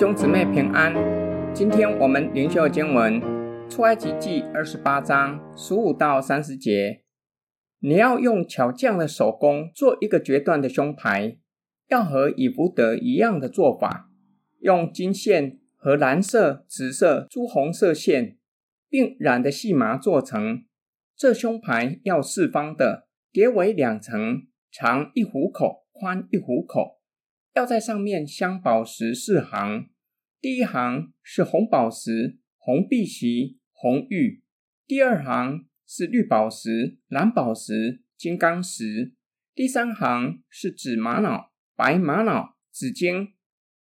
兄姊妹平安，今天我们灵修经文出埃及记二十八章十五到三十节。你要用巧匠的手工做一个决断的胸牌，要和以弗得一样的做法，用金线和蓝色、紫色、朱红色线，并染的细麻做成。这胸牌要四方的，叠为两层，长一虎口，宽一虎口。要在上面镶宝石四行，第一行是红宝石、红碧玺、红玉；第二行是绿宝石、蓝宝石、金刚石；第三行是紫玛瑙、白玛瑙、紫晶；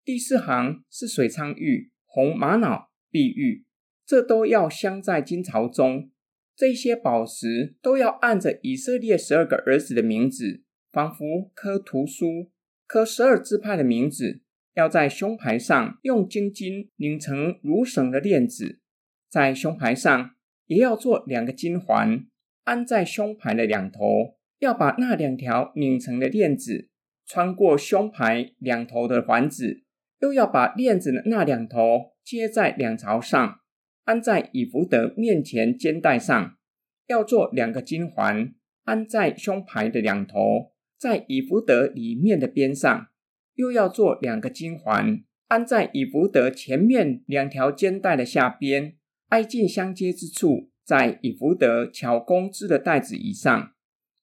第四行是水苍玉、红玛瑙、碧玉。这都要镶在金槽中。这些宝石都要按着以色列十二个儿子的名字，仿佛刻图书。刻十二支派的名字，要在胸牌上用金金拧成如绳的链子，在胸牌上也要做两个金环，安在胸牌的两头。要把那两条拧成的链子穿过胸牌两头的环子，又要把链子的那两头接在两槽上，安在以弗得面前肩带上。要做两个金环，安在胸牌的两头。在以弗得里面的边上，又要做两个金环，安在以弗得前面两条肩带的下边，挨近相接之处，在以弗得巧工织的带子以上，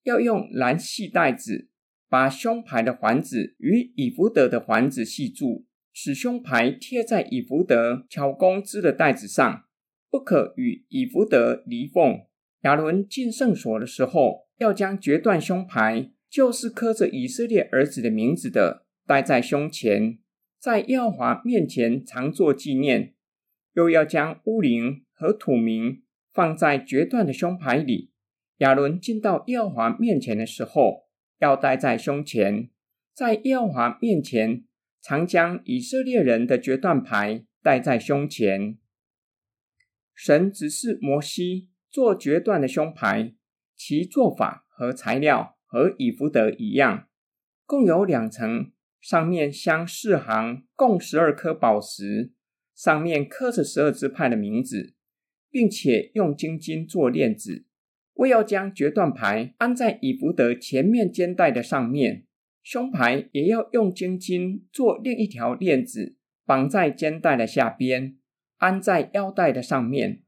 要用蓝细带子把胸牌的环子与以弗得的环子系住，使胸牌贴在以弗得巧工织的带子上，不可与以弗得离缝。亚伦进圣所的时候，要将决断胸牌。就是刻着以色列儿子的名字的，戴在胸前，在耶和华面前常作纪念。又要将乌灵和土明放在决断的胸牌里。亚伦进到耶和华面前的时候，要戴在胸前，在耶和华面前常将以色列人的决断牌戴在胸前。神指示摩西做决断的胸牌，其做法和材料。和以弗得一样，共有两层，上面镶四行，共十二颗宝石，上面刻着十二支派的名字，并且用金金做链子。为要将决断牌安在以弗得前面肩带的上面，胸牌也要用金金做另一条链子，绑在肩带的下边，安在腰带的上面，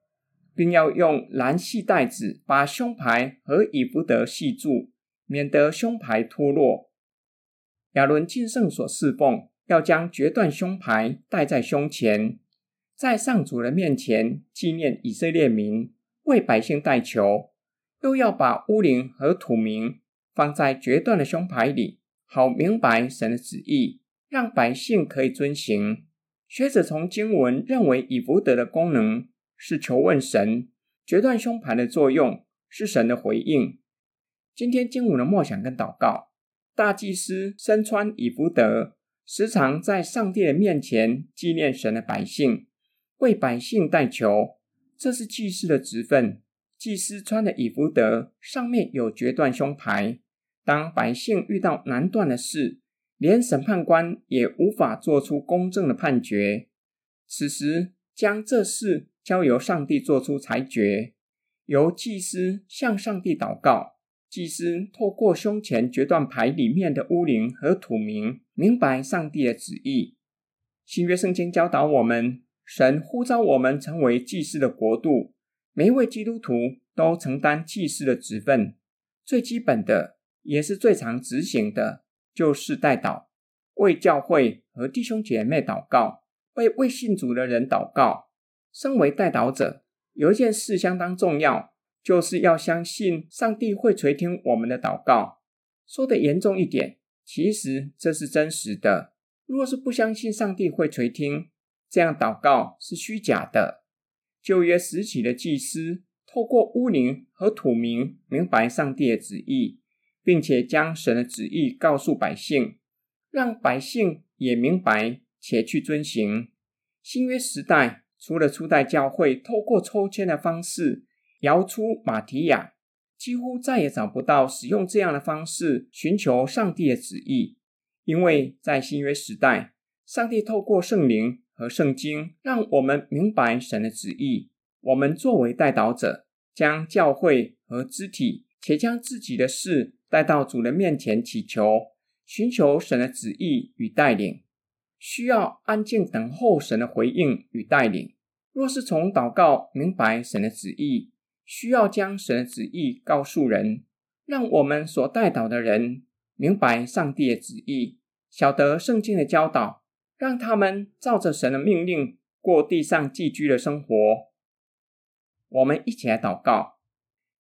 并要用蓝细带子把胸牌和以弗得系住。免得胸牌脱落。亚伦进圣所侍奉，要将决断胸牌戴在胸前，在上主的面前纪念以色列民，为百姓代求。又要把乌灵和土明放在决断的胸牌里，好明白神的旨意，让百姓可以遵行。学者从经文认为，以弗得的功能是求问神，决断胸牌的作用是神的回应。今天经文的默想跟祷告，大祭司身穿以弗德，时常在上帝的面前纪念神的百姓，为百姓代求，这是祭司的职分。祭司穿的以弗德上面有决断胸牌，当百姓遇到难断的事，连审判官也无法做出公正的判决，此时将这事交由上帝做出裁决，由祭司向上帝祷告。祭司透过胸前决断牌里面的乌灵和土明，明白上帝的旨意。新约圣经教导我们，神呼召我们成为祭司的国度，每一位基督徒都承担祭司的职分。最基本的，也是最常执行的，就是代祷，为教会和弟兄姐妹祷告，为未信主的人祷告。身为代祷者，有一件事相当重要。就是要相信上帝会垂听我们的祷告。说得严重一点，其实这是真实的。若是不相信上帝会垂听，这样祷告是虚假的。旧约时期的祭司透过乌灵和土明明白上帝的旨意，并且将神的旨意告诉百姓，让百姓也明白且去遵行。新约时代，除了初代教会透过抽签的方式，摇出马提亚，几乎再也找不到使用这样的方式寻求上帝的旨意，因为在新约时代，上帝透过圣灵和圣经，让我们明白神的旨意。我们作为代祷者，将教会和肢体，且将自己的事带到主人面前祈求，寻求神的旨意与带领。需要安静等候神的回应与带领。若是从祷告明白神的旨意，需要将神的旨意告诉人，让我们所代祷的人明白上帝的旨意，晓得圣经的教导，让他们照着神的命令过地上寄居的生活。我们一起来祷告，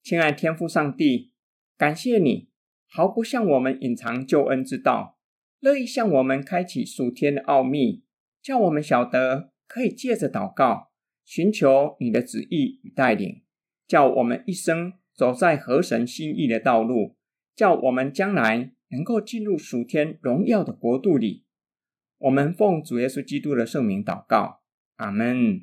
亲爱天父上帝，感谢你毫不向我们隐藏救恩之道，乐意向我们开启属天的奥秘，叫我们晓得可以借着祷告寻求你的旨意与带领。叫我们一生走在合神心意的道路，叫我们将来能够进入属天荣耀的国度里。我们奉主耶稣基督的圣名祷告，阿门。